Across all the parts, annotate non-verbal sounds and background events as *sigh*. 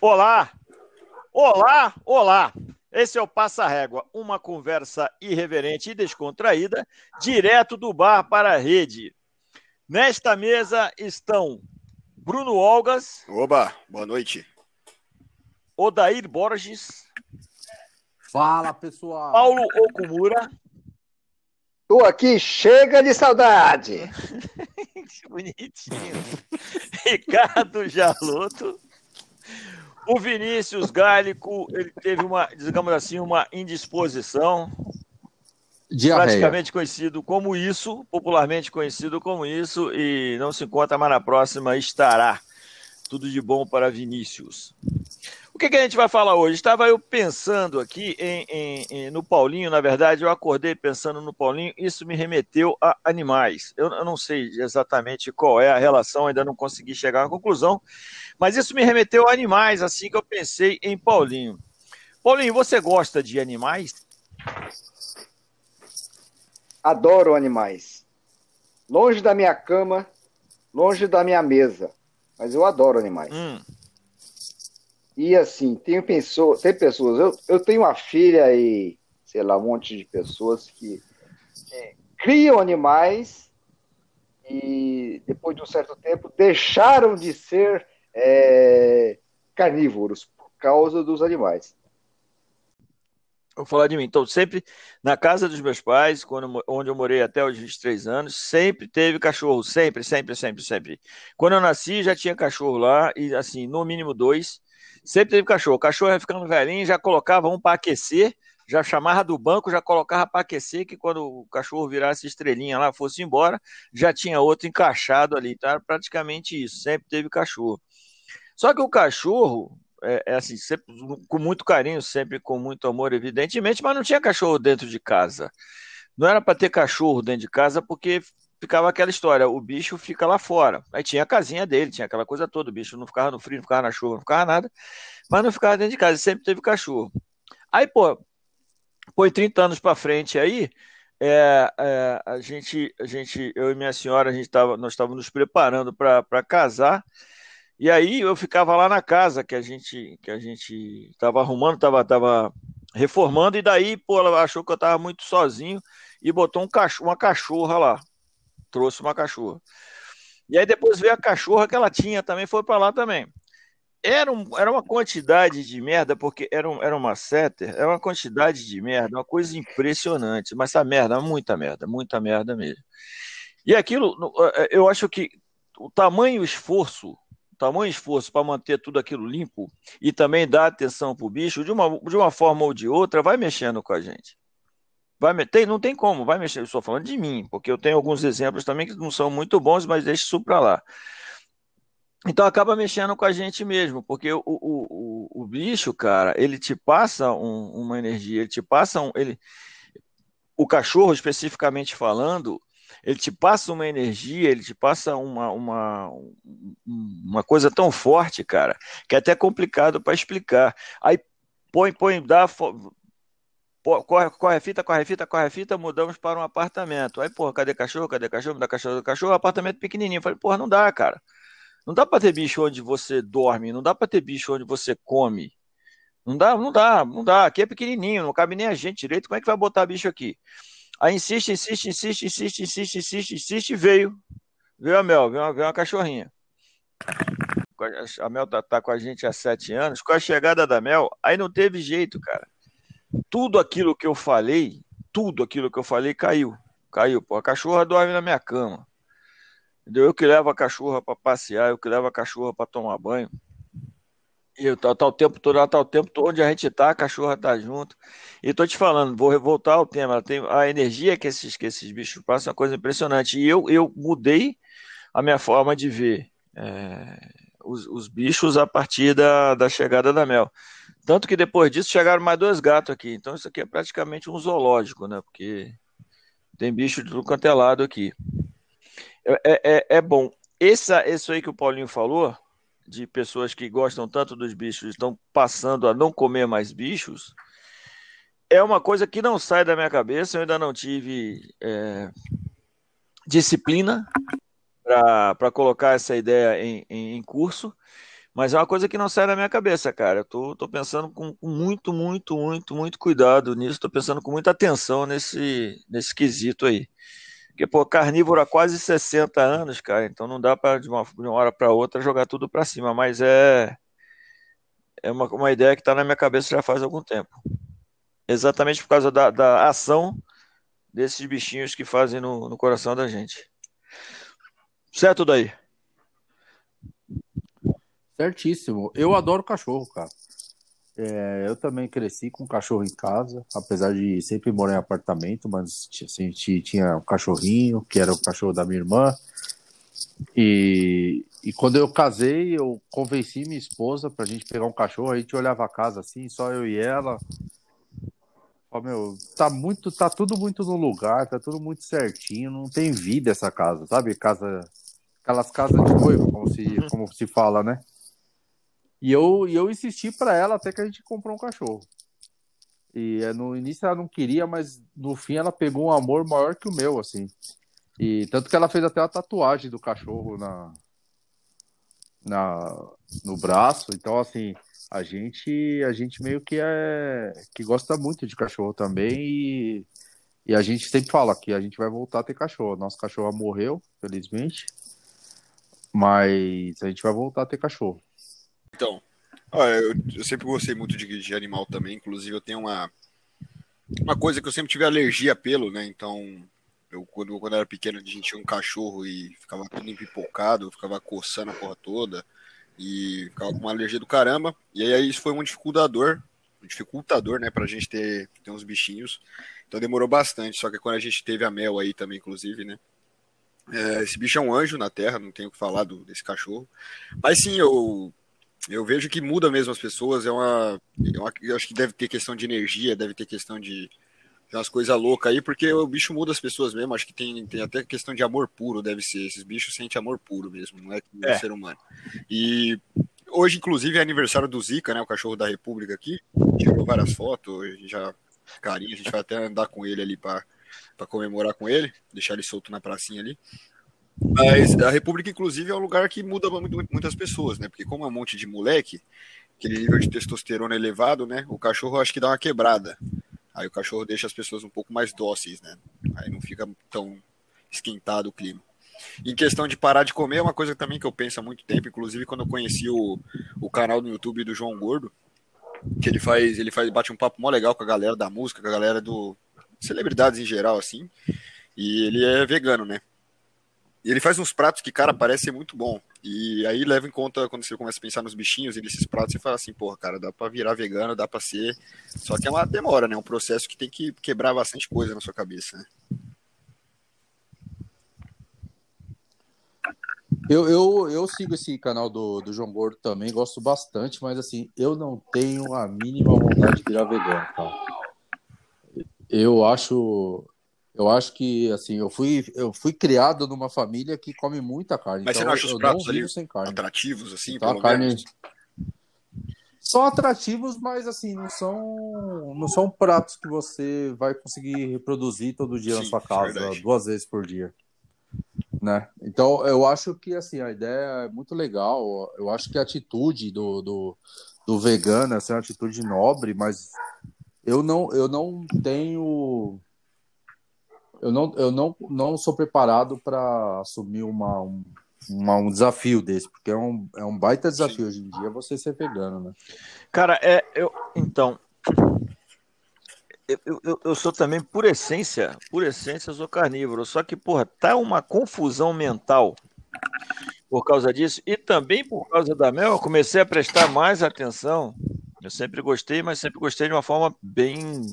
Olá! Olá! Olá! Esse é o Passa Régua, uma conversa irreverente e descontraída, direto do bar para a rede. Nesta mesa estão Bruno Olgas. Oba, boa noite. Odair Borges. Fala, pessoal. Paulo Okumura. Tô aqui, chega de saudade. *laughs* que bonitinho. Ricardo Jaloto. O Vinícius Gálico, ele teve uma, digamos assim, uma indisposição. Diarreia. Praticamente conhecido como isso, popularmente conhecido como isso, e não se encontra, mas na próxima estará. Tudo de bom para Vinícius. O que, que a gente vai falar hoje? Estava eu pensando aqui em, em, em, no Paulinho, na verdade, eu acordei pensando no Paulinho, isso me remeteu a animais. Eu, eu não sei exatamente qual é a relação, ainda não consegui chegar à conclusão, mas isso me remeteu a animais, assim que eu pensei em Paulinho. Paulinho, você gosta de animais? Adoro animais. Longe da minha cama, longe da minha mesa. Mas eu adoro animais. Hum. E assim, tem, pessoa, tem pessoas. Eu, eu tenho uma filha e, sei lá, um monte de pessoas que é, criam animais e depois de um certo tempo deixaram de ser é, carnívoros por causa dos animais. Vou falar de mim. Então, sempre na casa dos meus pais, quando, onde eu morei até os 23 anos, sempre teve cachorro. Sempre, sempre, sempre, sempre. Quando eu nasci, já tinha cachorro lá, e assim, no mínimo dois. Sempre teve cachorro. O cachorro ia ficando velhinho, já colocava um para aquecer, já chamava do banco, já colocava para aquecer, que quando o cachorro virasse estrelinha lá, fosse embora, já tinha outro encaixado ali. Tá? Praticamente isso. Sempre teve cachorro. Só que o cachorro, é, é, assim, sempre, com muito carinho, sempre com muito amor, evidentemente, mas não tinha cachorro dentro de casa. Não era para ter cachorro dentro de casa, porque ficava aquela história, o bicho fica lá fora. Aí tinha a casinha dele, tinha aquela coisa toda, o bicho não ficava no frio, não ficava na chuva, não ficava nada, mas não ficava dentro de casa, sempre teve cachorro. Aí, pô, põe 30 anos para frente aí, é, é, a gente, a gente, eu e minha senhora, a gente tava, nós estávamos nos preparando para casar, e aí eu ficava lá na casa que a gente que a gente estava arrumando, estava tava reformando, e daí, pô, ela achou que eu estava muito sozinho e botou um cachorro, uma cachorra lá. Trouxe uma cachorra. E aí depois veio a cachorra que ela tinha também, foi para lá também. Era, um, era uma quantidade de merda, porque era, um, era uma setter, era uma quantidade de merda, uma coisa impressionante. Mas essa merda, muita merda, muita merda mesmo. E aquilo, eu acho que o tamanho o esforço tamanho esforço para manter tudo aquilo limpo e também dar atenção para o bicho, de uma, de uma forma ou de outra, vai mexendo com a gente. Vai, tem, não tem como, vai mexer. Eu estou falando de mim, porque eu tenho alguns exemplos também que não são muito bons, mas deixa isso para lá. Então acaba mexendo com a gente mesmo, porque o, o, o, o bicho, cara, ele te passa um, uma energia, ele te passa um. Ele, o cachorro, especificamente falando, ele te passa uma energia, ele te passa uma, uma, uma coisa tão forte, cara, que é até complicado para explicar. Aí põe, põe, dá, corre, corre a fita, corre a fita, corre a fita, mudamos para um apartamento. Aí, porra, cadê cachorro? Cadê cachorro? Dá cachorro, cachorro, apartamento pequenininho. Falei, porra, não dá, cara. Não dá para ter bicho onde você dorme, não dá para ter bicho onde você come. Não dá, não dá, não dá. Aqui é pequenininho, não cabe nem a gente direito. Como é que vai botar bicho aqui? Aí insiste, insiste, insiste, insiste, insiste, insiste, insiste, veio. Veio a Mel, veio uma, veio uma cachorrinha. A Mel tá, tá, com a gente há sete anos. Com a chegada da Mel, aí não teve jeito, cara. Tudo aquilo que eu falei, tudo aquilo que eu falei caiu. Caiu, pô. A cachorra dorme na minha cama. Entendeu? Eu que levo a cachorra para passear, eu que levo a cachorra para tomar banho. E eu, tá, tá, o tempo todo, ela tá o tempo todo onde a gente tá, a cachorra tá junto. E tô te falando, vou voltar ao tema. Ela tem a energia que esses, que esses bichos passam é uma coisa impressionante. E eu, eu mudei a minha forma de ver é, os, os, bichos a partir da, da chegada da Mel. Tanto que depois disso chegaram mais dois gatos aqui. Então isso aqui é praticamente um zoológico, né? Porque tem bicho de tudo quanto é lado aqui. É, é, é bom. Essa, isso aí que o Paulinho falou, de pessoas que gostam tanto dos bichos estão passando a não comer mais bichos, é uma coisa que não sai da minha cabeça. Eu ainda não tive é, disciplina para colocar essa ideia em, em, em curso, Mas é uma coisa que não sai da minha cabeça, cara. Eu tô, tô pensando com, muito, muito, muito, muito cuidado nisso. Tô pensando com muita atenção nesse, nesse quesito aí. Porque, pô, carnívoro há quase 60 anos, cara. Então não dá para de uma, de uma hora para outra jogar tudo para cima. Mas é, é uma, uma ideia que está na minha cabeça já faz algum tempo. Exatamente por causa da, da ação desses bichinhos que fazem no, no coração da gente. Certo daí? Certíssimo. Eu adoro cachorro, cara. É, eu também cresci com cachorro em casa, apesar de sempre morar em apartamento, mas assim, tinha um cachorrinho, que era o cachorro da minha irmã. E, e quando eu casei, eu convenci minha esposa pra gente pegar um cachorro, a gente olhava a casa assim, só eu e ela. Ó, meu, tá muito, tá tudo muito no lugar, tá tudo muito certinho, não tem vida essa casa, sabe? Casa, aquelas casas de noivo, como se, uhum. como se fala, né? E eu, e eu insisti para ela até que a gente comprou um cachorro. E eh, no início ela não queria, mas no fim ela pegou um amor maior que o meu, assim. E tanto que ela fez até a tatuagem do cachorro na, na no braço. Então, assim, a gente a gente meio que é que gosta muito de cachorro também e, e a gente sempre fala que a gente vai voltar a ter cachorro. Nosso cachorro morreu, felizmente, mas a gente vai voltar a ter cachorro. Então, eu, eu, sempre gostei muito de, de, animal também. Inclusive, eu tenho uma uma coisa que eu sempre tive alergia a pelo, né? Então, eu quando, quando era pequeno a gente tinha um cachorro e ficava tudo empipocado, ficava coçando a porra toda e ficava com uma alergia do caramba. E aí isso foi um dificultador, um dificultador, né, pra gente ter, ter uns bichinhos. Então demorou bastante, só que quando a gente teve a Mel aí também, inclusive, né, é, esse bicho é um anjo na Terra, não tenho o que falar do, desse cachorro. Mas sim, eu, eu vejo que muda mesmo as pessoas, é uma, é uma, eu acho que deve ter questão de energia, deve ter questão de, tem umas coisas loucas aí, porque o bicho muda as pessoas mesmo. Acho que tem, tem até questão de amor puro, deve ser. Esses bichos sentem amor puro mesmo, não é que é. ser humano. E hoje, inclusive, é aniversário do Zika, né? O cachorro da República aqui. Tirou várias fotos, já carinho, a gente vai até andar com ele ali para comemorar com ele, deixar ele solto na pracinha ali. Mas a República, inclusive, é um lugar que muda muito, muitas pessoas, né? Porque como é um monte de moleque, aquele nível de testosterona elevado, né? O cachorro acho que dá uma quebrada. Aí o cachorro deixa as pessoas um pouco mais dóceis, né? Aí não fica tão esquentado o clima. Em questão de parar de comer, é uma coisa também que eu penso há muito tempo, inclusive quando eu conheci o, o canal do YouTube do João Gordo, que ele faz, ele faz, bate um papo mó legal com a galera da música, com a galera do celebridades em geral, assim. E ele é vegano, né? E ele faz uns pratos que, cara, parece ser muito bom. E aí leva em conta, quando você começa a pensar nos bichinhos e nesses pratos, você fala assim, porra, cara, dá pra virar vegano, dá pra ser. Só que é uma demora, né? Um processo que tem que quebrar bastante coisa na sua cabeça, né? Eu, eu, eu sigo esse canal do, do João Gordo também, gosto bastante, mas assim, eu não tenho a mínima vontade de virar vegano. Eu acho, eu acho que, assim, eu fui, eu fui criado numa família que come muita carne. Mas então você não acha os pratos ali sem carne. atrativos, assim, então, pelo carne... menos? São atrativos, mas, assim, não são, não são pratos que você vai conseguir reproduzir todo dia Sim, na sua casa, verdade. duas vezes por dia. Né? Então, eu acho que, assim, a ideia é muito legal. Eu acho que a atitude do, do, do vegano assim, é uma atitude nobre, mas eu não, eu não tenho eu não, eu não, não sou preparado para assumir uma, um, uma, um desafio desse, porque é um, é um baita desafio hoje em dia você ser vegano, né? Cara, é, eu, então, eu, eu, eu, sou também, por essência, por essência, sou carnívoro. Só que, porra, tá uma confusão mental por causa disso. E também por causa da mel, eu comecei a prestar mais atenção. Eu sempre gostei, mas sempre gostei de uma forma bem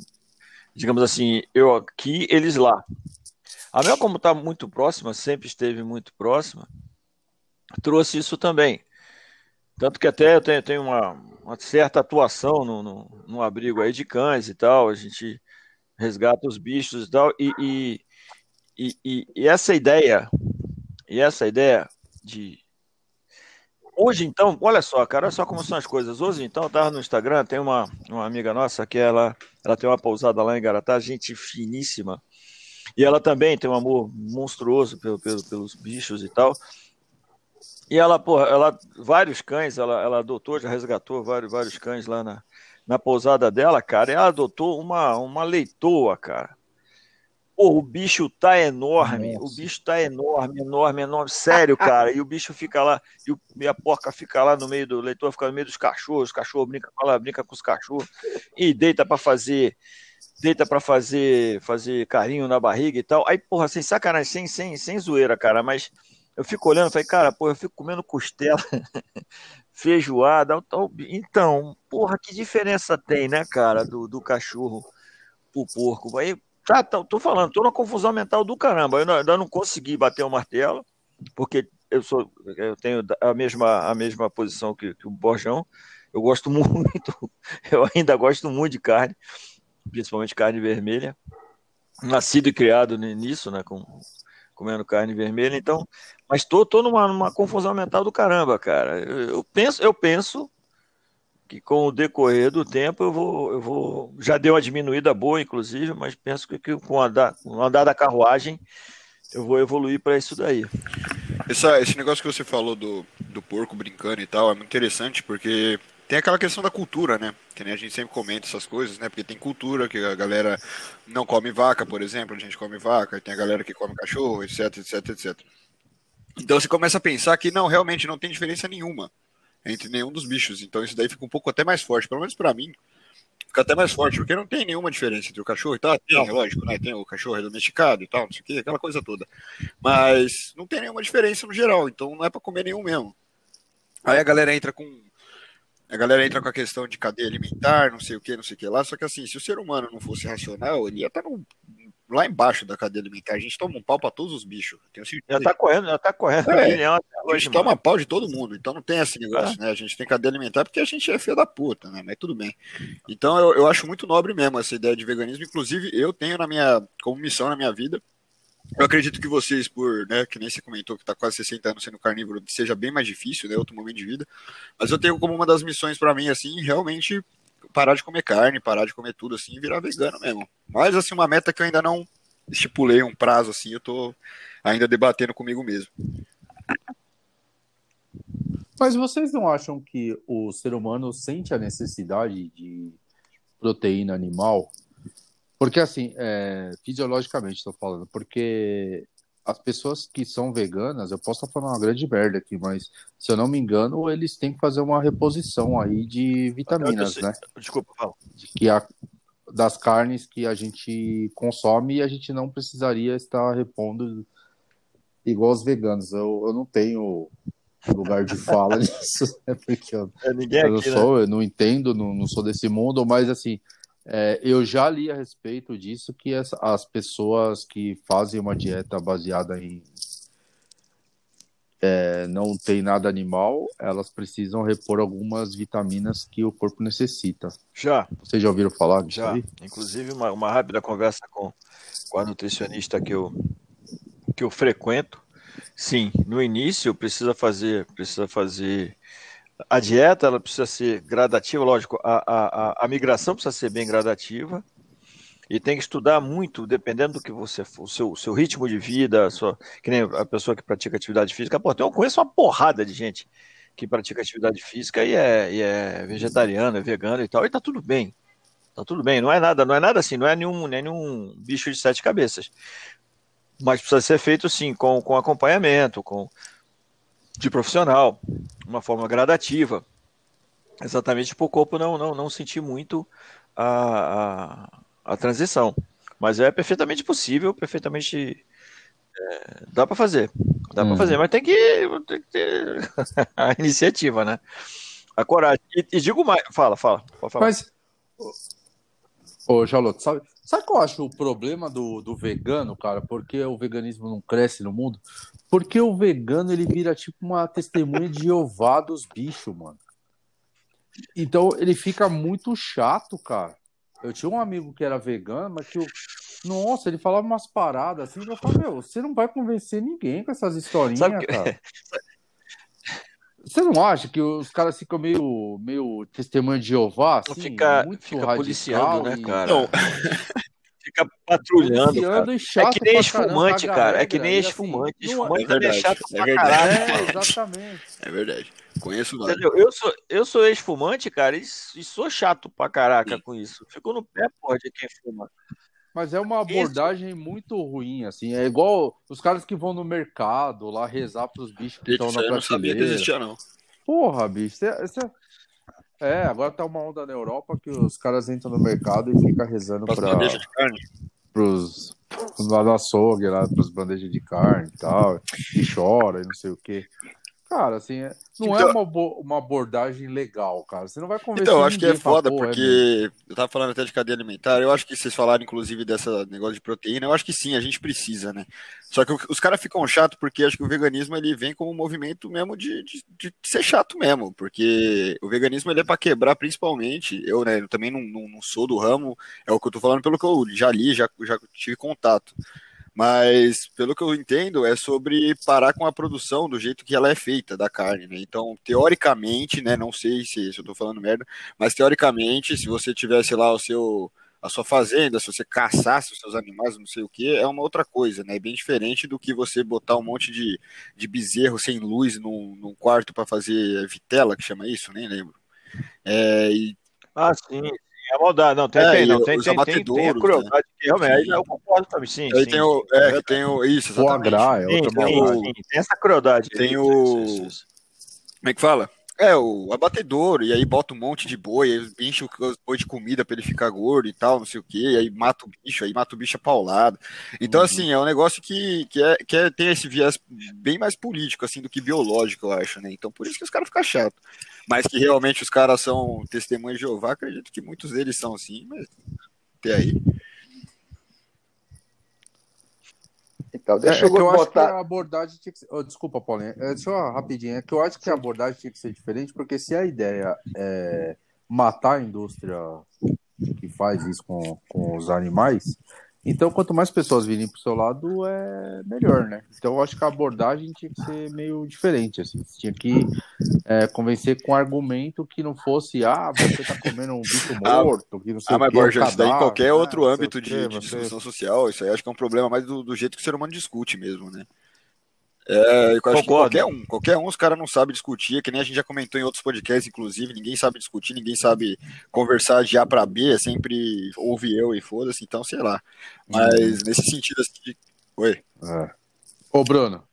digamos assim, eu aqui, eles lá. A Mel, como está muito próxima, sempre esteve muito próxima, trouxe isso também. Tanto que até eu tenho, tenho uma, uma, certa atuação no, no, no, abrigo aí de cães e tal, a gente resgata os bichos e tal, e, e, e, e essa ideia, e essa ideia de Hoje, então, olha só, cara, olha só como são as coisas. Hoje, então, eu tava no Instagram, tem uma, uma amiga nossa que ela, ela tem uma pousada lá em Garatá, gente finíssima. E ela também tem um amor monstruoso pelo, pelo, pelos bichos e tal. E ela, porra, ela, vários cães, ela, ela adotou, já resgatou vários, vários cães lá na, na pousada dela, cara. E ela adotou uma, uma leitoa, cara. Porra, o bicho tá enorme, Nossa. o bicho tá enorme, enorme, enorme, sério, cara. E o bicho fica lá, e, o, e a porca fica lá no meio do leitor, fica no meio dos cachorros, os cachorros brinca com ela, brinca com os cachorros e deita para fazer, deita para fazer, fazer carinho na barriga e tal. Aí, porra, sem sacanagem, sem, sem, sem zoeira, cara, mas eu fico olhando, falei, cara, porra, eu fico comendo costela, *laughs* feijoada, então, porra, que diferença tem, né, cara, do, do cachorro pro porco? Aí Tá, tô, tô falando, tô na confusão mental do caramba. Eu ainda não consegui bater o martelo, porque eu sou, eu tenho a mesma, a mesma posição que, que o Borjão. Eu gosto *laughs* muito, eu ainda gosto muito de carne, principalmente carne vermelha. Nascido e criado nisso, né, com, comendo carne vermelha, então, mas tô, tô numa, numa confusão mental do caramba, cara. Eu, eu penso, eu penso que com o decorrer do tempo eu vou, eu vou. Já deu uma diminuída boa, inclusive, mas penso que, que com, o andar, com o andar da carruagem eu vou evoluir para isso daí. Essa, esse negócio que você falou do, do porco brincando e tal é muito interessante porque tem aquela questão da cultura, né? Que a gente sempre comenta essas coisas, né? Porque tem cultura que a galera não come vaca, por exemplo, a gente come vaca, tem a galera que come cachorro, etc, etc, etc. Então você começa a pensar que não, realmente não tem diferença nenhuma entre nenhum dos bichos. Então isso daí fica um pouco até mais forte, pelo menos para mim. Fica até mais forte, porque não tem nenhuma diferença entre o cachorro e tal. Tem, lógico, né? Tem o cachorro domesticado e tal, não sei o que, aquela coisa toda. Mas não tem nenhuma diferença no geral, então não é para comer nenhum mesmo. Aí a galera entra com. A galera entra com a questão de cadeia alimentar, não sei o que, não sei o que lá. Só que assim, se o ser humano não fosse racional, ele ia estar tá no lá embaixo da cadeia alimentar. A gente toma um pau para todos os bichos. Tenho. Já tá correndo, já tá correndo. É, a gente toma pau de todo mundo, então não tem esse negócio, é. né? A gente tem cadeia alimentar porque a gente é filho da puta, né? Mas tudo bem. Então eu, eu acho muito nobre mesmo essa ideia de veganismo. Inclusive, eu tenho na minha, como missão na minha vida, eu acredito que vocês, por, né, que nem você comentou que está quase 60 anos sendo carnívoro, seja bem mais difícil, né, outro momento de vida. Mas eu tenho como uma das missões para mim, assim, realmente parar de comer carne, parar de comer tudo, assim, e virar vegano mesmo. Mas, assim, uma meta que eu ainda não, estipulei um prazo assim, eu tô ainda debatendo comigo mesmo. Mas vocês não acham que o ser humano sente a necessidade de proteína animal? Porque, assim, é, fisiologicamente estou falando, porque as pessoas que são veganas, eu posso estar falando uma grande merda aqui, mas se eu não me engano, eles têm que fazer uma reposição aí de vitaminas, né? Desculpa, fala. Que a, das carnes que a gente consome e a gente não precisaria estar repondo igual os veganos. Eu, eu não tenho lugar de fala *laughs* nisso, né? porque eu, é, eu não sou, né? eu não entendo, não, não sou desse mundo, mas assim, é, eu já li a respeito disso que essa, as pessoas que fazem uma dieta baseada em é, não tem nada animal, elas precisam repor algumas vitaminas que o corpo necessita. Já. Vocês já ouviram falar disso Já. Aí? Inclusive, uma, uma rápida conversa com, com a nutricionista que eu, que eu frequento. Sim, no início precisa fazer, precisa fazer a dieta, ela precisa ser gradativa, lógico, a, a, a migração precisa ser bem gradativa, e tem que estudar muito, dependendo do que você o seu, seu ritmo de vida, sua, que nem a pessoa que pratica atividade física. Pô, eu conheço uma porrada de gente que pratica atividade física e é, e é vegetariano, é vegano e tal, e tá tudo bem. Tá tudo bem, não é nada, não é nada assim, não é nenhum, nem nenhum bicho de sete cabeças. Mas precisa ser feito sim, com, com acompanhamento, com de profissional, uma forma gradativa. Exatamente para o corpo não, não, não sentir muito a, a a transição. Mas é perfeitamente possível, perfeitamente. É, dá para fazer. Dá hum. para fazer, mas tem que, tem que ter *laughs* a iniciativa, né? A coragem. E, e digo mais. Fala, fala. Mas. Ô, Jaloto, sabe, sabe qual eu acho o problema do, do vegano, cara? Porque o veganismo não cresce no mundo? Porque o vegano ele vira tipo uma testemunha de Jeová dos bichos, mano. Então ele fica muito chato, cara. Eu tinha um amigo que era vegano, mas que eu... Nossa, ele falava umas paradas assim, eu falava, meu, você não vai convencer ninguém com essas historinhas, que... cara. *laughs* Você não acha que os caras ficam meio, meio testemunho de Jeová, assim, fica, muito fica policiando, né, cara? Não. *laughs* fica patrulhando. E chato é que nem esfumante, cara. É que nem esfumante. Assim, esfumante é, verdade, é chato é pra caralho. É, exatamente. É verdade. Conheço lá. Eu sou, eu sou ex-fumante, cara, e, e, sou chato pra caraca Sim. com isso. Fico no pé, porra, de quem fuma. Mas é uma abordagem isso. muito ruim, assim. É igual os caras que vão no mercado lá rezar pros bichos que estão na prateleira. Eu não sabia que existia, não. Porra, bicho. Você, você... É, agora tá uma onda na Europa que os caras entram no mercado e ficam rezando para de carne. pros lá no açougue, lá pros bandejas de carne e tal, e chora e não sei o quê. Cara, assim, é, não é então, é uma, uma abordagem legal, cara. Você não vai conversar Então, eu acho que é foda, porque é eu tava falando até de cadeia alimentar, eu acho que vocês falaram, inclusive, dessa negócio de proteína, eu acho que sim, a gente precisa, né? Só que os caras ficam chato porque acho que o veganismo ele vem como um movimento mesmo de, de, de ser chato mesmo, porque o veganismo ele é para quebrar principalmente, eu, né, eu também não, não, não, sou do ramo, é o que eu tô falando pelo que eu já li, já, já tive contato. Mas, pelo que eu entendo, é sobre parar com a produção do jeito que ela é feita da carne, né? Então, teoricamente, né? Não sei se, se eu tô falando merda, mas teoricamente, se você tivesse lá o seu a sua fazenda, se você caçasse os seus animais, não sei o que, é uma outra coisa, né? É bem diferente do que você botar um monte de, de bezerro sem luz num, num quarto para fazer vitela, que chama isso, nem lembro. É, e... Ah, sim, é maldade, não, tem, é, tem, não, tem, tem, tem, tem a crueldade, né? que realmente, eu concordo também, sim. Aí sim, tem o, é, que tem o, isso, exatamente. O agrá, é outra sim, tem, tem essa crueldade. Tem o, como é que fala? É, o abatedouro, e aí bota um monte de boi, enche o boi de comida para ele ficar gordo e tal, não sei o que, aí mata o bicho, aí mata o bicho a paulada. Então, uhum. assim, é um negócio que, que, é, que é, tem esse viés bem mais político, assim, do que biológico, eu acho, né? Então, por isso que os caras ficam chatos. Mas que realmente os caras são testemunhas de Jeová, acredito que muitos deles são, sim, mas até aí. Então, deixa é, eu, é eu botar... acho que a abordagem tinha que ser... oh, desculpa, Paulinho, é, só rapidinho. É que eu acho que a abordagem tinha que ser diferente, porque se a ideia é matar a indústria que faz isso com, com os animais, então, quanto mais pessoas virem para o seu lado, é melhor, né? Então, eu acho que a abordagem tinha que ser meio diferente, assim. Você tinha que é, convencer com argumento que não fosse, ah, você está comendo um bicho *laughs* ah, morto, que não sei ah, o mas, que, Borja, isso daí em qualquer né? outro âmbito de, de, discussão social, isso aí acho que é um problema mais do, do jeito que o ser humano discute mesmo, né? É, eu acho que qualquer um, qualquer um, os caras não sabem discutir, que nem a gente já comentou em outros podcasts, inclusive, ninguém sabe discutir, ninguém sabe conversar de A para B, é sempre ouve eu e foda-se, então sei lá. Mas nesse sentido assim. Oi. É. Ô, Bruno.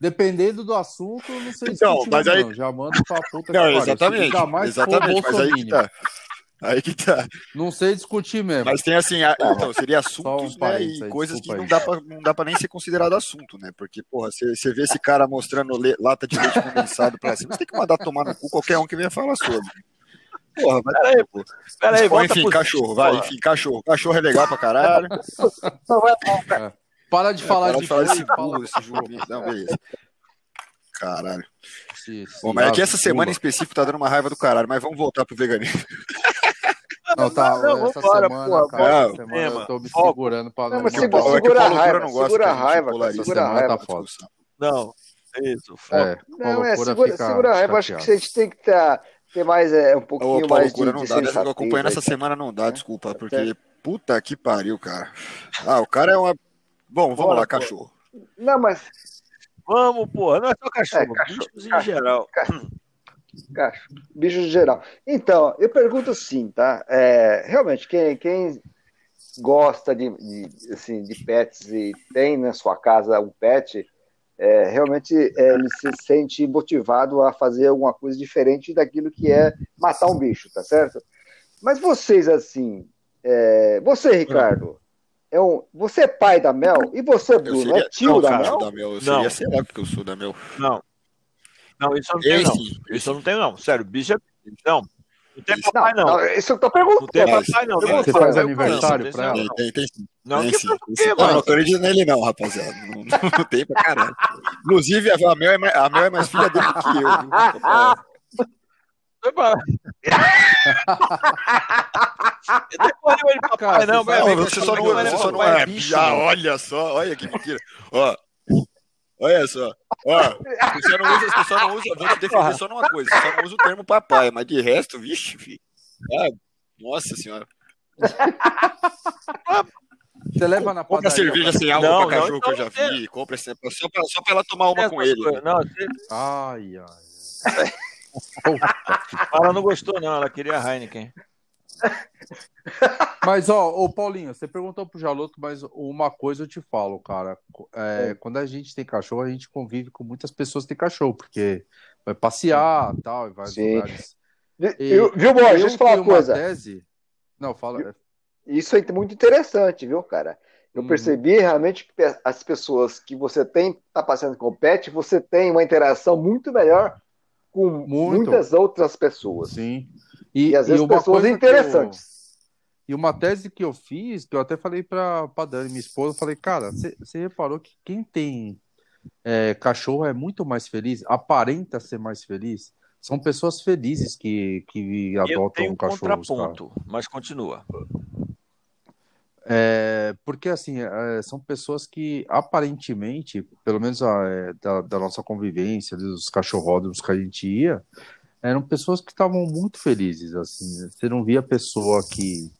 Dependendo do assunto, não sei então, mas aí... não. Já manda pra puta não, exatamente, exatamente, mas aí que tá. Aí que tá. Não sei discutir mesmo. Mas tem assim, a, então, seria assuntos um né, e coisas que não dá, pra, não dá pra nem ser considerado assunto, né? Porque, porra, você vê esse cara mostrando le, lata de leite condensado pra cima, você tem que mandar tomar no cu qualquer um que venha falar sobre. Porra, mas peraí, pô. Peraí, Ou, enfim, cachorro, vai, enfim, cachorro. Cachorro é legal pra caralho. É. Para de falar de, de falar desse burro, esse jogo. Não, beleza. Caralho. Bom, mas é que essa semana em específico tá dando uma raiva do caralho, mas vamos voltar pro veganismo. *laughs* Não, tá, não, essa embora, semana, pô, cara, essa semana eu tô me segurando pra não... Não, segura, segura a raiva, não segura a raiva, cara, segura a raiva. Tá foda. Não, é isso, é, não, é, segura, segura a raiva, acho que a gente tem que ter, ter mais, é, um pouquinho Ô, mais de, não de dá, né? acompanhando essa semana não dá, desculpa, porque puta que pariu, cara. Ah, o cara é uma... Bom, vamos Bora, lá, cachorro. Não, mas... Vamos, porra, não é só cachorro, é, cachorro bichos em geral. Cachorro. Cacho, bicho de geral. Então, eu pergunto assim, tá? É, realmente, quem, quem gosta de, de, assim, de pets e tem na sua casa um pet, é, realmente é, ele se sente motivado a fazer alguma coisa diferente daquilo que é matar um bicho, tá certo? Mas vocês, assim, é, você, Ricardo, é um, você é pai da Mel e você, Bruno, seria, é tio não, da, Mel? da Mel? Eu seria, não. sei lá, porque eu sou da Mel. Não, não, isso eu não tenho, não. Isso eu não tenho, não. Sério, bicho é. Não. Não tem papai, não. não. Isso eu tô perguntando. Não tem papai, não. Você faz aniversário pra ela? Tem, tem, sim. Não, tem, sim. Não, não, não tô acreditando nele, não, rapaziada. Não, não, *laughs* tem pra caralho. Inclusive, a Mel, é mais, a Mel é mais filha dele que eu, viu? Papai, não, não, você só não, você só não é. Ah, olha só, olha que mentira. Ó, Olha só. Ó, você não usa, você só não usa, vou te defender só numa coisa, você só não usa o termo papai, mas de resto, vixe, filho. Ah, nossa senhora. Você leva na Compra cerveja sem álcool não, pra cachorro não, que eu já então vi. Compra só pra, só pra ela tomar uma com ele. Né? Não, você... Ai, ai. ela não gostou, não. Ela queria Heineken. Mas, ó, ô Paulinho, você perguntou pro Jaloto, mas uma coisa eu te falo, cara. É, quando a gente tem cachorro, a gente convive com muitas pessoas que têm cachorro, porque vai passear e tal, e vai lugares. E, viu, Boy? Deixa eu falar uma coisa. Tese... Não, fala. Isso é muito interessante, viu, cara? Eu uhum. percebi realmente que as pessoas que você tem, tá passando com o pet, você tem uma interação muito melhor com muito. muitas outras pessoas. Sim. E, e às vezes e pessoas interessantes. Eu, e uma tese que eu fiz, que eu até falei para a Dani, minha esposa, eu falei, cara, você reparou que quem tem é, cachorro é muito mais feliz, aparenta ser mais feliz. São pessoas felizes que, que adotam um cachorro. contraponto, cara. mas continua. É, porque assim é, são pessoas que aparentemente, pelo menos a, é, da, da, nossa convivência, dos cachorródromos que a gente ia, eram pessoas que estavam muito felizes, assim. Né? Você não via pessoa que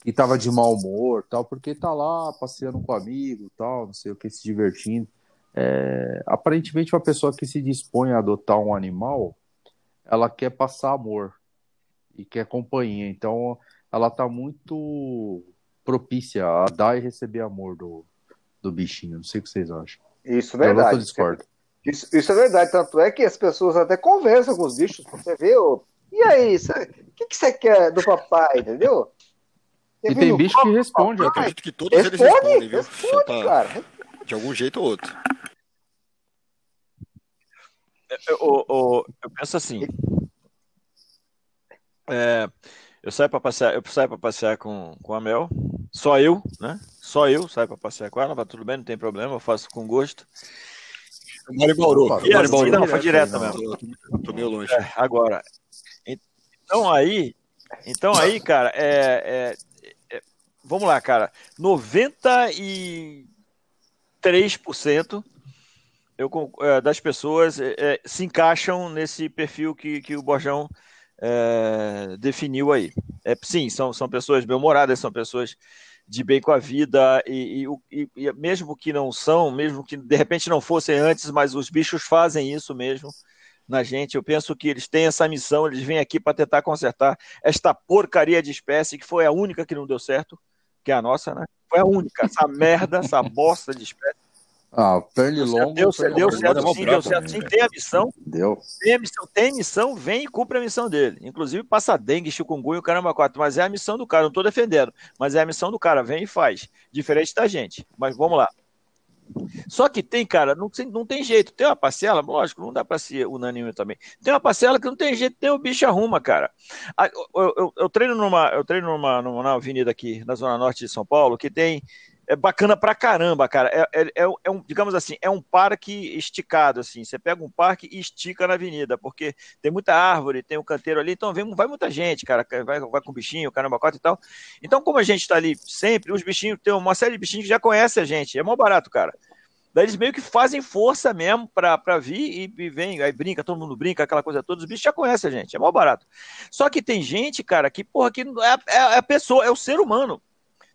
que estava de mau humor, tal, porque tá lá passeando com amigo, tal, não sei o que, se divertindo. É, aparentemente, uma pessoa que se dispõe a adotar um animal, ela quer passar amor e quer companhia. Então, ela tá muito propícia a dar e receber amor do, do bichinho. Não sei o que vocês acham. Isso é verdade. discordo. Isso, isso é verdade, tanto é que as pessoas até conversam com os bichos, você vê, ô, e aí, o que, que você quer do papai, entendeu? Você e tem bicho que responde, eu acredito que todos responde, eles respondem, viu? Responde, pra... cara. De algum jeito ou outro. Eu, eu, eu, eu penso assim. É, eu saio para passear, eu saio para passear com, com a Mel, só eu, né? Só eu saio para passear com ela, mas tudo bem, não tem problema, eu faço com gosto. Eu moro em Bauru. Eu Bauru. Não, foi direto mesmo. Eu tô meio longe. É, agora, então aí, então aí, cara, é, é, é vamos lá, cara, 93% eu, é, das pessoas é, é, se encaixam nesse perfil que, que o Borjão é, definiu aí. É, sim, são, são pessoas bem-humoradas, são pessoas de bem com a vida, e, e, e, mesmo que não são, mesmo que de repente não fossem antes, mas os bichos fazem isso mesmo na gente. Eu penso que eles têm essa missão, eles vêm aqui para tentar consertar esta porcaria de espécie que foi a única que não deu certo, que é a nossa, né? Foi a única, essa merda, essa bosta de espécie. Ah, pernilongo. Deu, deu, deu certo sim, deu certo sim. Tem a missão. Deu. Tem a missão, tem missão, vem e cumpre a missão dele. Inclusive passa dengue, chikungunya, o caramba quatro. Mas é a missão do cara, não estou defendendo. Mas é a missão do cara, vem e faz. Diferente da gente. Mas vamos lá. Só que tem, cara, não, não tem jeito. Tem uma parcela, lógico, não dá para ser unânime também. Tem uma parcela que não tem jeito, tem o bicho arruma, cara. Eu, eu, eu treino numa, eu treino numa, numa avenida aqui na zona norte de São Paulo que tem é bacana pra caramba, cara. É, é, é, é, um, digamos assim, é um parque esticado, assim. Você pega um parque e estica na avenida, porque tem muita árvore, tem um canteiro ali, então vem, vai muita gente, cara. Vai, vai com bichinho, caramba, quatro e tal. Então, como a gente tá ali sempre, os bichinhos, tem uma série de bichinhos que já conhecem a gente. É mó barato, cara. Daí eles meio que fazem força mesmo pra, pra vir e, e vem, aí brinca, todo mundo brinca, aquela coisa toda. Os bichos já conhecem a gente, é mó barato. Só que tem gente, cara, que, porra, que é, é, é a pessoa, é o ser humano.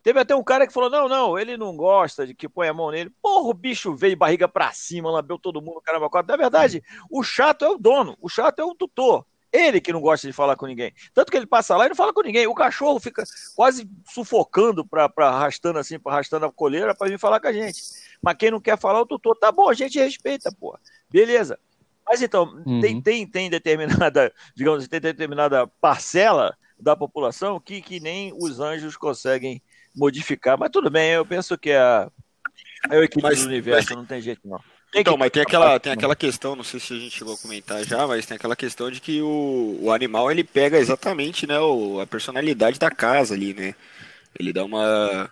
Teve até um cara que falou: não, não, ele não gosta de que põe a mão nele. Porra, o bicho veio barriga pra cima, lambeu todo mundo, caramba, quatro. Na verdade, o chato é o dono, o chato é o tutor. Ele que não gosta de falar com ninguém. Tanto que ele passa lá e não fala com ninguém. O cachorro fica quase sufocando, pra, pra arrastando assim, pra, arrastando a coleira para vir falar com a gente. Mas quem não quer falar, o tutor, tá bom, a gente respeita, porra. Beleza. Mas então, uhum. tem, tem, tem determinada, *laughs* digamos, assim, tem determinada parcela da população que, que nem os anjos conseguem modificar, mas tudo bem, eu penso que é, é o equilíbrio mas, do universo, mas... não tem jeito não. Tem então, que... mas tem aquela, tem aquela questão, não sei se a gente chegou a comentar já, mas tem aquela questão de que o, o animal ele pega exatamente né, o, a personalidade da casa ali, né? Ele dá uma,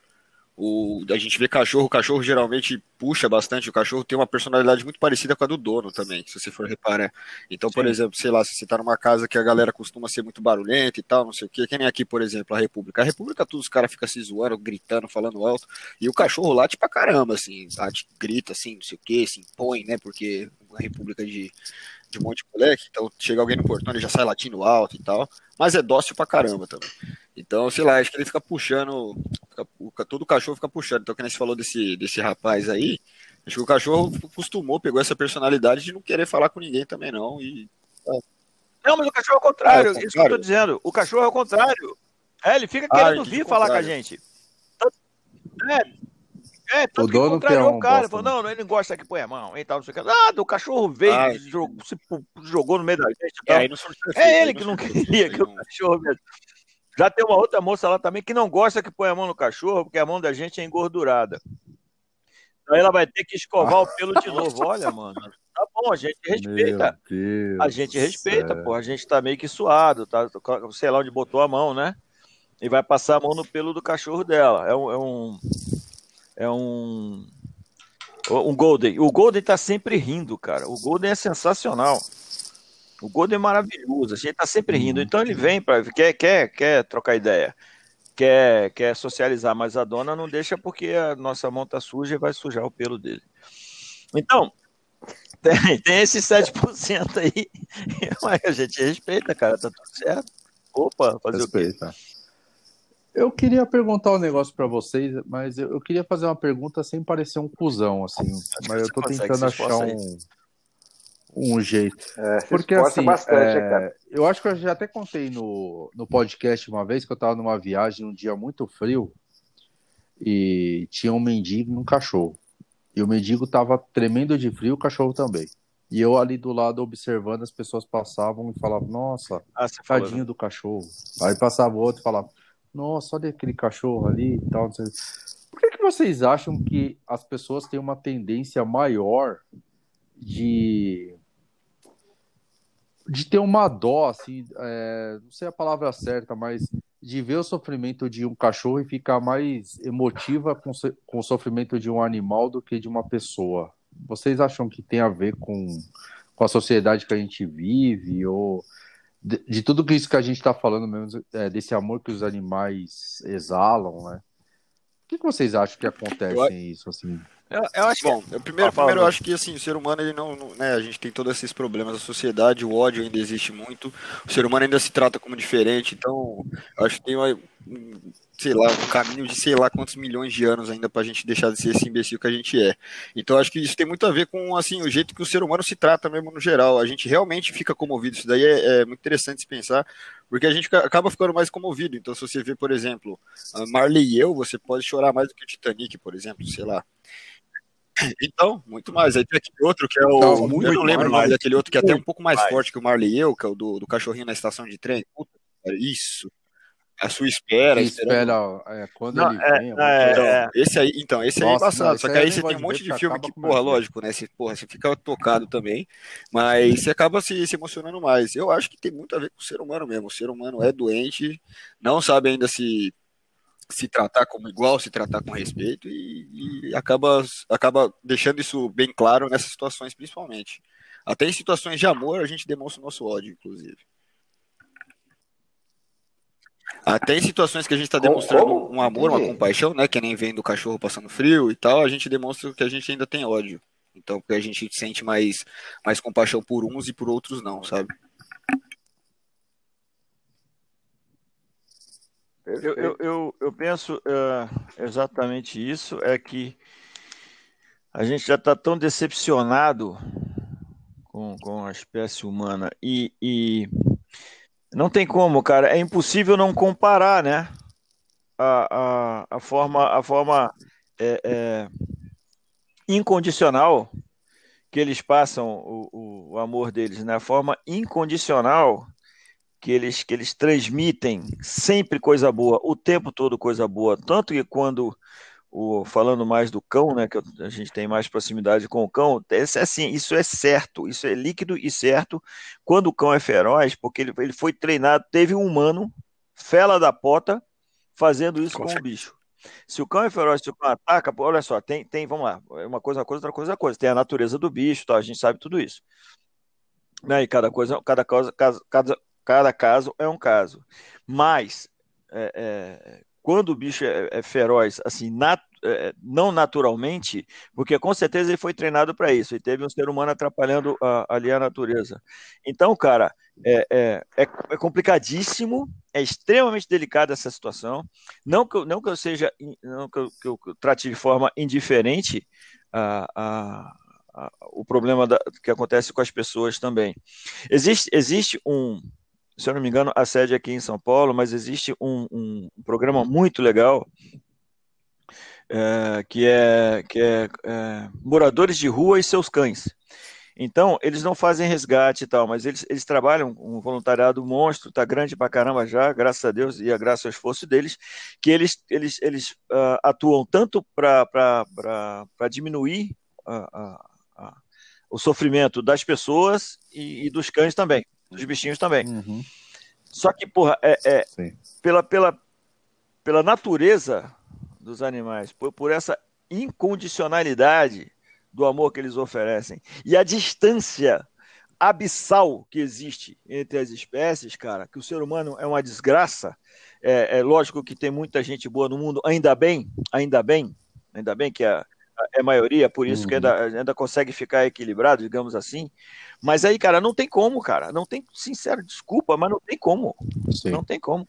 o, a gente vê cachorro, o cachorro geralmente puxa bastante, o cachorro tem uma personalidade muito parecida com a do dono também, se você for reparar. Então, Sim. por exemplo, sei lá, se você tá numa casa que a galera costuma ser muito barulhenta e tal, não sei o que, que nem aqui, por exemplo, a República. A República, todos os caras ficam se zoando, gritando, falando alto, e o cachorro late pra caramba, assim, late, grita, assim, não sei o que, se impõe, né, porque a República de, de um monte de moleque, então chega alguém no portão, ele já sai latindo alto e tal, mas é dócil pra caramba também. Então, sei lá, acho que ele fica puxando, fica, todo cachorro fica puxando. Então, quando você falou desse, desse rapaz aí, acho que o cachorro acostumou, pegou essa personalidade de não querer falar com ninguém também, não. E... Não, mas o cachorro é o contrário, ah, é isso que eu tô dizendo. O cachorro é o contrário. É, ele fica querendo ah, vir falar com a gente. É, é tanto o dono que contrariou o cara. Falou, não, ele não gosta que põe a mão e tal, não sei o que. Ah, o cachorro veio, ah, jogou, se jogou no meio da gente. É, é ele que não queria que o cachorro mesmo. Já tem uma outra moça lá também que não gosta que põe a mão no cachorro, porque a mão da gente é engordurada. Aí ela vai ter que escovar o pelo de novo. Olha, mano. Tá bom, a gente respeita. A gente respeita, pô. A gente tá meio que suado, tá? Sei lá onde botou a mão, né? E vai passar a mão no pelo do cachorro dela. É um. É um, é um, um Golden. O Golden tá sempre rindo, cara. O Golden é sensacional. O Golden é maravilhoso, a gente tá sempre rindo. Uhum. Então ele vem para quer, quer, quer trocar ideia, quer, quer socializar, mas a dona não deixa porque a nossa mão tá suja e vai sujar o pelo dele. Então, *laughs* tem, tem esses 7% aí, *laughs* mas a gente respeita, cara, tá tudo certo. Opa, fazer Respeita. o quê? Eu queria perguntar um negócio para vocês, mas eu, eu, queria fazer uma pergunta sem parecer um cuzão, assim. Mas eu tô tentando achar um, um jeito. É, Porque assim, bastante, é, eu acho que eu já até contei no, no podcast uma vez que eu estava numa viagem um dia muito frio e tinha um mendigo e um cachorro. E o mendigo estava tremendo de frio, o cachorro também. E eu ali do lado observando, as pessoas passavam e falavam, nossa, ah, tadinho falou, né? do cachorro. Aí passava outro e falava, nossa, olha aquele cachorro ali e tal. Por que, que vocês acham que as pessoas têm uma tendência maior de de ter uma dó, assim, é, não sei a palavra certa, mas de ver o sofrimento de um cachorro e ficar mais emotiva com, com o sofrimento de um animal do que de uma pessoa. Vocês acham que tem a ver com, com a sociedade que a gente vive ou de, de tudo isso que a gente está falando mesmo, é, desse amor que os animais exalam, né? O que, que vocês acham que acontece eu... isso, assim? Eu, eu acho Bom, que... eu primeiro, primeiro eu acho que assim, o ser humano, ele não, não, né, a gente tem todos esses problemas da sociedade, o ódio ainda existe muito, o ser humano ainda se trata como diferente, então eu acho que tem uma, sei lá, um caminho de sei lá quantos milhões de anos ainda para a gente deixar de ser esse imbecil que a gente é. Então acho que isso tem muito a ver com assim o jeito que o ser humano se trata mesmo no geral. A gente realmente fica comovido. Isso daí é, é muito interessante se pensar, porque a gente acaba ficando mais comovido. Então se você vê, por exemplo, Marley e eu, você pode chorar mais do que o Titanic, por exemplo, sei lá. Então, muito mais. Aí tem aquele outro que é o. Não, eu não lembro mais, o nome daquele outro que é até um pouco mais, mais. forte que o Marley e eu, que é o do, do cachorrinho na estação de trem. Puta, isso. A sua espera. espera é, quando não, ele é, vem. É, então, é. esse aí, então, esse Nossa, aí é embaçado. Só que aí você tem um monte de filme que, porra, lógico, né? Você, porra, você fica tocado também, mas você acaba se, se emocionando mais. Eu acho que tem muito a ver com o ser humano mesmo. O ser humano é doente, não sabe ainda se se tratar como igual, se tratar com respeito e, e, acaba, acaba deixando isso bem claro nessas situações, principalmente. Até em situações de amor a gente demonstra o nosso ódio, inclusive. Até em situações que a gente está demonstrando como? um amor, uma compaixão, né? Que nem vem do cachorro passando frio e tal, a gente demonstra que a gente ainda tem ódio. Então, porque a gente sente mais, mais compaixão por uns e por outros não, sabe? Eu, eu, eu, eu, penso uh, exatamente isso, é que a gente já está tão decepcionado com, com a espécie humana e, e, não tem como, cara, é impossível não comparar, né? A, a, a forma, a forma é, é, incondicional que eles passam o, o, o amor deles, né? A forma incondicional que eles, que eles transmitem sempre coisa boa, o tempo todo coisa boa. Tanto que quando, o, falando mais do cão, né, que a gente tem mais proximidade com o cão, é assim, isso é certo, isso é líquido e certo quando o cão é feroz, porque ele, ele foi treinado, teve um humano, fela da pota, fazendo isso com, com o bicho. Se o cão é feroz, se o cão ataca, olha só, tem, tem, vamos lá, é uma coisa, uma coisa, outra coisa, outra coisa. Tem a natureza do bicho, tá, a gente sabe tudo isso. Né, e cada coisa, cada coisa, cada, Cada caso é um caso. Mas, é, é, quando o bicho é, é feroz, assim, nat é, não naturalmente, porque com certeza ele foi treinado para isso, e teve um ser humano atrapalhando a, ali a natureza. Então, cara, é, é, é, complicadíssimo, é extremamente delicada essa situação. Não que eu, não que eu seja, não que eu, que eu trate de forma indiferente a, a, o problema da, que acontece com as pessoas também. Existe, existe um, se eu não me engano, a sede é aqui em São Paulo, mas existe um, um programa muito legal é, que é, que é, é moradores de rua e seus cães. Então, eles não fazem resgate e tal, mas eles, eles trabalham um voluntariado monstro, tá grande pra caramba já, graças a Deus e a graças ao esforço deles, que eles, eles, eles uh, atuam tanto para diminuir o sofrimento das pessoas e, e, dos cães também, dos bichinhos também. Uhum. Só que, porra, é, é pela, pela, pela natureza dos animais, por, por essa incondicionalidade do amor que eles oferecem e a distância abissal que existe entre as espécies, cara, que o ser humano é uma desgraça. É, é lógico que tem muita gente boa no mundo, ainda bem, ainda bem, ainda bem que é, é maioria, por isso uhum. que ainda, ainda consegue ficar equilibrado, digamos assim. Mas aí, cara, não tem como, cara. Não tem, sincero, desculpa, mas não tem como. Sim. Não tem como.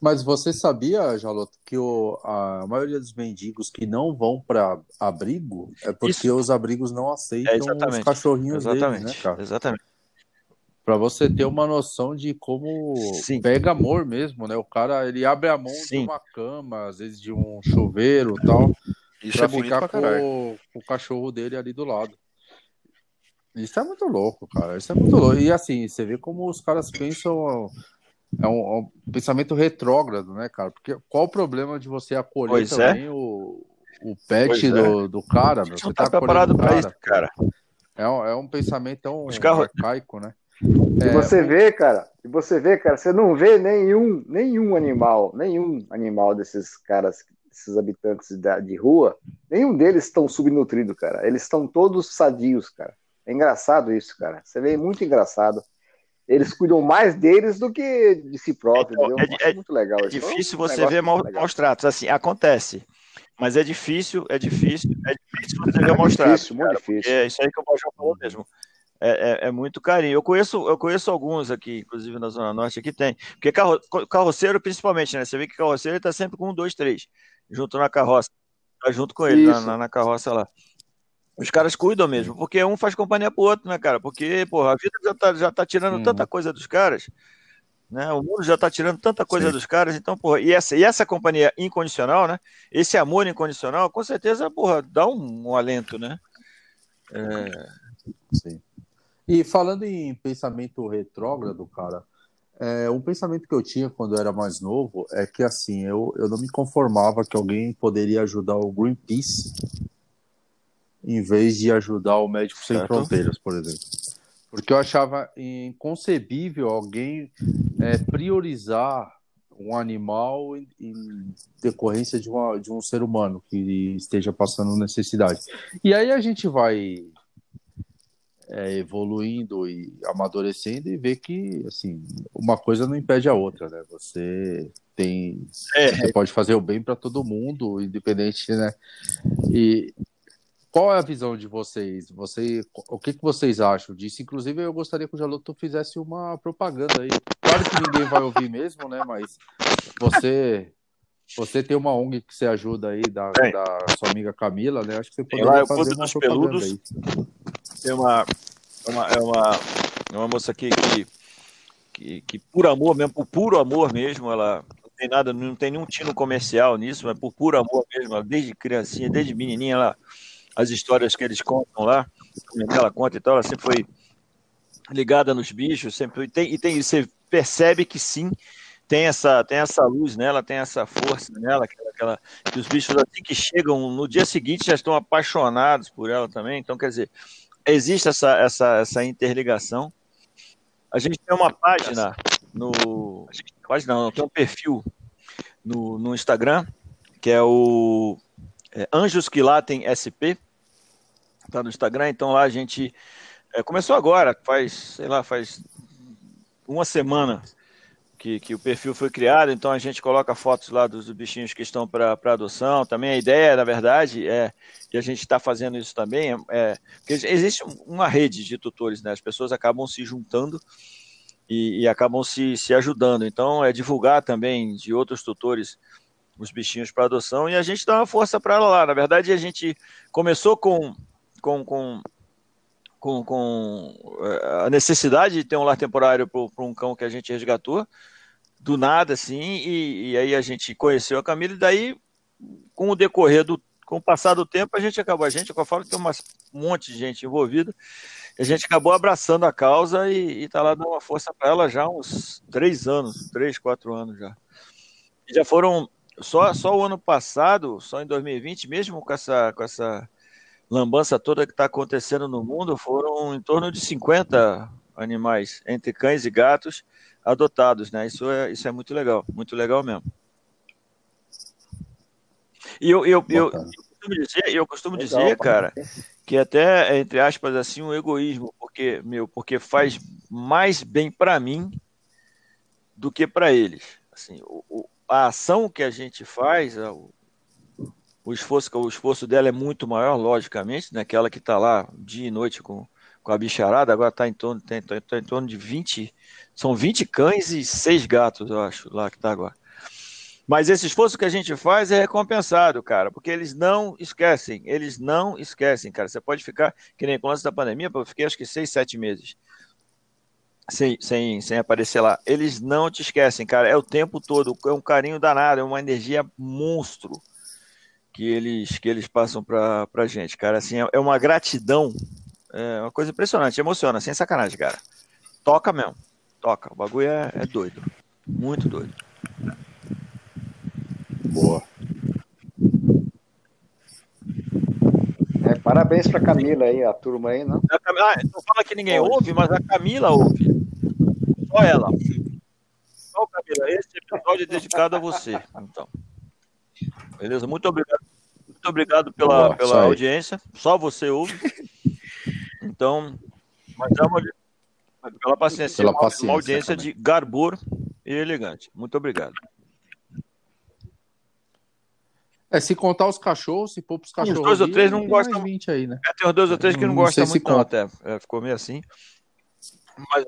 Mas você sabia, Jaloto, que o, a maioria dos mendigos que não vão para abrigo é porque Isso. os abrigos não aceitam é os cachorrinhos exatamente. deles, né, cara? Exatamente. Para você ter uma noção de como Sim. pega amor mesmo, né? O cara, ele abre a mão Sim. de uma cama, às vezes de um chuveiro tal, Isso pra é ficar com, com o cachorro dele ali do lado. Isso é muito louco, cara. Isso é muito louco. E assim, você vê como os caras pensam é um, é um, pensamento retrógrado, né, cara? Porque qual o problema de você acolher pois é. também é. o, o pet do, é. do cara? Meu? Você não tá, tá preparado para isso, cara. É um, é um pensamento tão carros... arcaico, né? E você vê, cara, e você vê, cara, você não vê nenhum, nenhum animal, nenhum animal desses caras, desses habitantes de, de rua, nenhum deles estão subnutrido, cara. Eles estão todos sadios, cara. É engraçado isso, cara. Você vê muito engraçado eles cuidam mais deles do que de si próprios. Então, é, é, muito legal. É difícil você ver maus tratos. Assim, acontece. Mas é difícil, é difícil, é difícil você ver maus tratos. Muito cara, difícil. É isso aí que o Bajão falou mesmo. É, é, é, muito carinho. Eu conheço, eu conheço alguns aqui, inclusive na Zona Norte, aqui tem. Porque carro, carroceiro, principalmente, né? Você vê que carroceiro está sempre com um, dois, três, junto na carroça. Tá junto com ele, na, na, na, carroça lá. Os caras cuidam mesmo, porque um faz companhia pro outro, né, cara? Porque, porra, a vida já tá, já tá tirando tanta coisa dos caras, né? O mundo já tá tirando tanta coisa Sim. dos caras, então, porra, e essa, e essa companhia incondicional, né? Esse amor incondicional, com certeza, porra, dá um, um alento, né? É... Sim. E falando em pensamento retrógrado, cara, é, um pensamento que eu tinha quando eu era mais novo é que, assim, eu, eu não me conformava que alguém poderia ajudar o Greenpeace em vez de ajudar o Médico Sem Fronteiras, por exemplo. Porque eu achava inconcebível alguém é, priorizar um animal em, em decorrência de, uma, de um ser humano que esteja passando necessidade. E aí a gente vai é, evoluindo e amadurecendo e vê que assim uma coisa não impede a outra, né? Você tem, é. você pode fazer o bem para todo mundo, independente, né? E qual é a visão de vocês? Você, o que, que vocês acham disso? Inclusive, eu gostaria que o Jaloto fizesse uma propaganda aí. Claro que ninguém vai ouvir mesmo, né? Mas você, você tem uma ONG que você ajuda aí da, da sua amiga Camila, né? Acho que você poderia lá, fazer uma propaganda peludos. aí. Tem uma, uma, é uma, é uma moça aqui que, que, que, por amor mesmo, por puro amor mesmo, ela não tem nada, não tem nenhum tino comercial nisso, mas por puro amor mesmo, desde criancinha, desde menininha, ela as histórias que eles contam lá, ela conta e tal, ela sempre foi ligada nos bichos, sempre e tem, e tem você percebe que sim, tem essa, tem essa luz nela, tem essa força nela, aquela, aquela, que os bichos assim que chegam no dia seguinte já estão apaixonados por ela também. Então, quer dizer, existe essa, essa, essa interligação. A gente tem uma página no. Página não, tem um perfil no, no Instagram, que é o é, Anjos que Latem SP tá no Instagram, então lá a gente é, começou agora, faz, sei lá, faz uma semana. que, que o perfil foi criado, então a gente coloca fotos lá dos, bichinhos que estão para adoção. Também a ideia, na verdade, é que a gente está fazendo isso também, é, é existe uma rede de tutores, né? As pessoas acabam se juntando e, e acabam se, se ajudando. Então, é divulgar também de outros tutores os bichinhos para adoção e a gente dá uma força para ela lá. Na verdade, a gente começou com, com, com com, com, é, a necessidade de ter um lar temporário para um cão que a gente resgatou, do nada, assim, e, e, aí a gente conheceu a Camila, e daí, com o decorrer do, com o passar do tempo, a gente acabou, a gente, eu falo que tem um monte de gente envolvida, a gente acabou abraçando a causa e, está lá dando uma força para ela já há uns três anos, três, quatro anos já. E já foram, só, só o ano passado, só em 2020, mesmo com essa, com essa lambança toda que está acontecendo no mundo, foram em torno de 50 animais, entre cães e gatos, adotados, né? Isso é, isso é muito legal, muito legal mesmo. E eu, eu, eu, eu costumo dizer, eu costumo legal, dizer cara, que até, entre aspas, assim, um egoísmo, porque, meu, porque faz mais bem para mim do que para eles. Assim, o, a ação que a gente faz, o, o esforço, o esforço dela é muito maior, logicamente, né? Aquela que está lá dia e noite com, com a bicharada, agora está em torno, tem, tá, tá em torno de 20, são 20 cães e 6 gatos, eu acho, lá que está agora. Mas esse esforço que a gente faz é recompensado, cara, porque eles não esquecem, eles não esquecem, cara. Você pode ficar, que nem com o da pandemia, eu fiquei acho que 6, 7 meses sem, sem, sem aparecer lá. Eles não te esquecem, cara, é o tempo todo, é um carinho danado, é uma energia monstro que eles, que eles passam para a gente, cara. Assim, é, é uma gratidão, é uma coisa impressionante, emociona, sem sacanagem, cara. Toca mesmo, toca. O bagulho é, é doido, muito doido. Boa. É, parabéns para Camila aí, a turma aí, não? Ah, não fala que ninguém ouve, mas a Camila ouve. Só ela. Só Camila, esse episódio é dedicado a você, então. Beleza? Muito obrigado. Muito obrigado pela, Boa, pela audiência. Só você ouve. Então, mas é uma, pela paciência. Pela uma, paciência, uma audiência de garbor e elegante. Muito obrigado. É, se contar os cachorros, se pôr os cachorros. Os dois ou três não gostam. Aí, né? é, tem uns dois ou três que não, não gostam muito, não, até. É, ficou meio assim. Mas.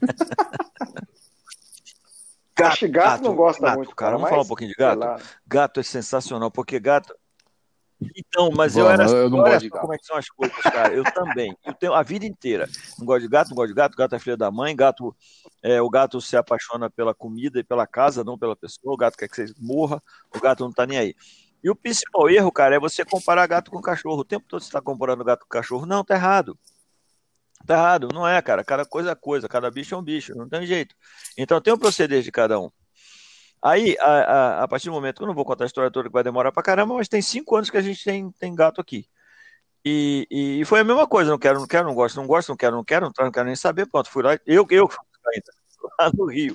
*laughs* Gato, Acho que gato, gato não gosta gato, muito. Cara, vamos falar um pouquinho de gato? Gato é sensacional, porque gato. Então, mas eu era. Eu não gosto de gato. Como é que são as coisas, cara? Eu também. Eu tenho a vida inteira. Não gosto de gato, não gosto de gato. Gato é filho da mãe. Gato, é, o gato se apaixona pela comida e pela casa, não pela pessoa. O gato quer que você morra. O gato não tá nem aí. E o principal erro, cara, é você comparar gato com cachorro. O tempo todo você está comparando gato com cachorro. Não, tá errado. Tá errado, não é, cara. Cada coisa é coisa, cada bicho é um bicho, não tem jeito. Então tem um proceder de cada um. Aí, a, a, a, partir do momento que eu não vou contar a história toda que vai demorar pra caramba, mas tem cinco anos que a gente tem, tem gato aqui. E, e, foi a mesma coisa, não quero, não quero, não gosto, não gosto, não quero, não quero, não, quero nem saber, pronto, fui lá, eu, eu lá no Rio.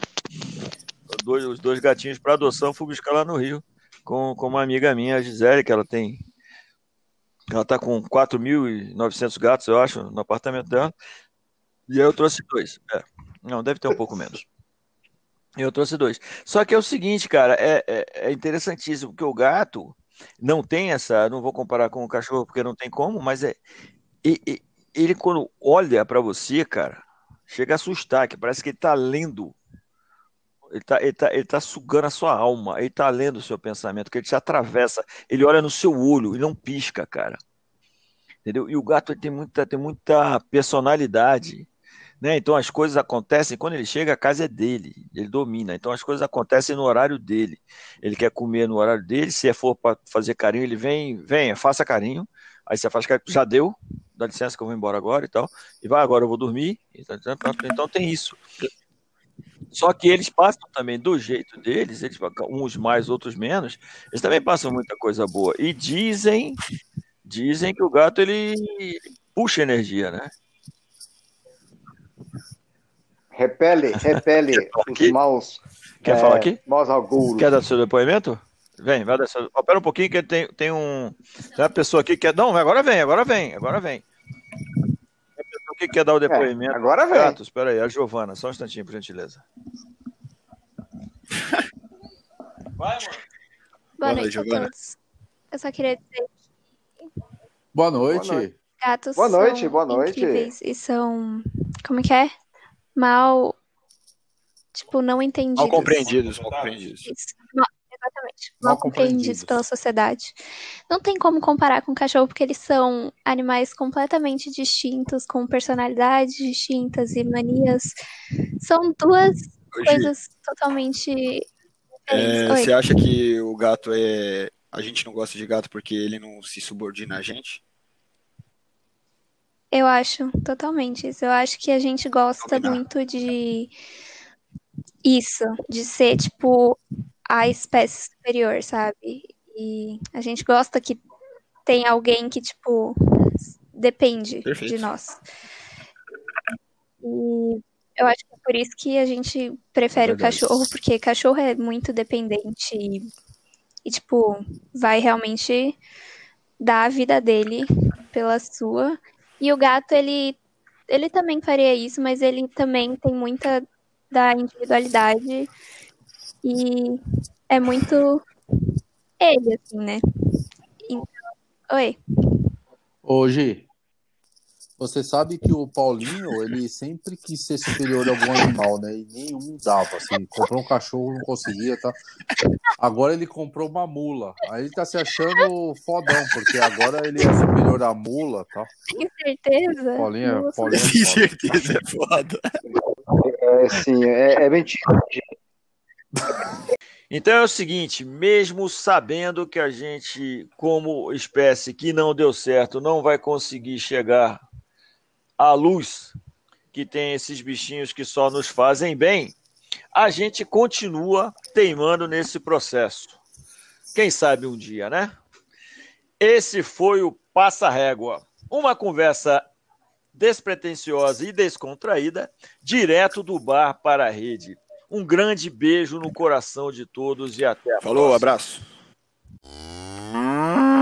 Dois, os dois gatinhos para adoção fui buscar lá no Rio, com, com uma amiga minha, a Gisele, que ela tem ela tá com 4.900 gatos, eu acho, no apartamento dela. E eu trouxe dois. É. Não, deve ter um pouco menos. Eu trouxe dois. Só que é o seguinte, cara, é, é, é interessantíssimo, porque o gato não tem essa. Não vou comparar com o cachorro, porque não tem como, mas é. Ele, quando olha para você, cara, chega a assustar, que parece que ele tá lendo ele tá, ele, tá, ele tá sugando a sua alma, ele tá lendo o seu pensamento, que ele te atravessa, ele olha no seu olho e não pisca, cara. Entendeu? E o gato tem muita, tem muita personalidade. Né? Então as coisas acontecem, quando ele chega, a casa é dele, ele domina. Então as coisas acontecem no horário dele. Ele quer comer no horário dele, se for para fazer carinho, ele vem, venha, faça carinho. Aí você faz carinho, já deu, dá licença que eu vou embora agora e tal. E vai, agora eu vou dormir. Então, então tem isso. Só que eles passam também do jeito deles, eles, uns mais, outros menos, eles também passam muita coisa boa. E dizem, dizem que o gato ele puxa energia, né? Repele, *laughs* repele os maus. Quer é, falar aqui? Maus. Quer dar seu depoimento? Vem, vai dar seu. Espera um pouquinho que tem, tem um. Tem uma pessoa aqui que quer. Não, agora vem, agora vem, agora vem que quer dar o é, depoimento. É, agora vem. Gatos, espera aí, a Giovana, só um instantinho, por gentileza. Vai. Boa, Boa noite, Giovana. Eu só queria dizer Boa noite. Boa noite. Gatos boa noite, boa noite. incríveis e são, como que é? Mal, tipo, não entendidos. Mal compreendidos, mal compreendidos. Isso exatamente. Mal, mal compreendidos pela sociedade. Não tem como comparar com cachorro, porque eles são animais completamente distintos, com personalidades distintas e manias. São duas Hoje, coisas totalmente. É, você acha que o gato é a gente não gosta de gato porque ele não se subordina a gente? Eu acho, totalmente isso. Eu acho que a gente gosta muito de isso, de ser, tipo, a espécie superior, sabe? E a gente gosta que tem alguém que, tipo, depende Perfeito. de nós. E eu acho que é por isso que a gente prefere é o cachorro, porque cachorro é muito dependente e e, tipo, vai realmente dar a vida dele pela sua. E o gato, ele, ele também faria isso, mas ele também tem muita da individualidade e é muito ele, assim, né? Então, oi. Hoje, você sabe que o Paulinho, ele sempre quis ser superior a algum animal, né? E nenhum dava, assim. Comprou um cachorro, não conseguia, tá? Agora ele comprou uma mula. Aí ele tá se achando fodão, porque agora ele é superior à mula, tá? Tem certeza? Paulinho, é, Paulinho é Tem certeza, é foda. É, sim, é, é mentira. Então é o seguinte, mesmo sabendo que a gente, como espécie que não deu certo, não vai conseguir chegar à luz, que tem esses bichinhos que só nos fazem bem, a gente continua teimando nesse processo. Quem sabe um dia, né? Esse foi o Passa Régua, uma conversa despretensiosa e descontraída, direto do bar para a rede. Um grande beijo no coração de todos e até a Falou, próxima. abraço. Hum.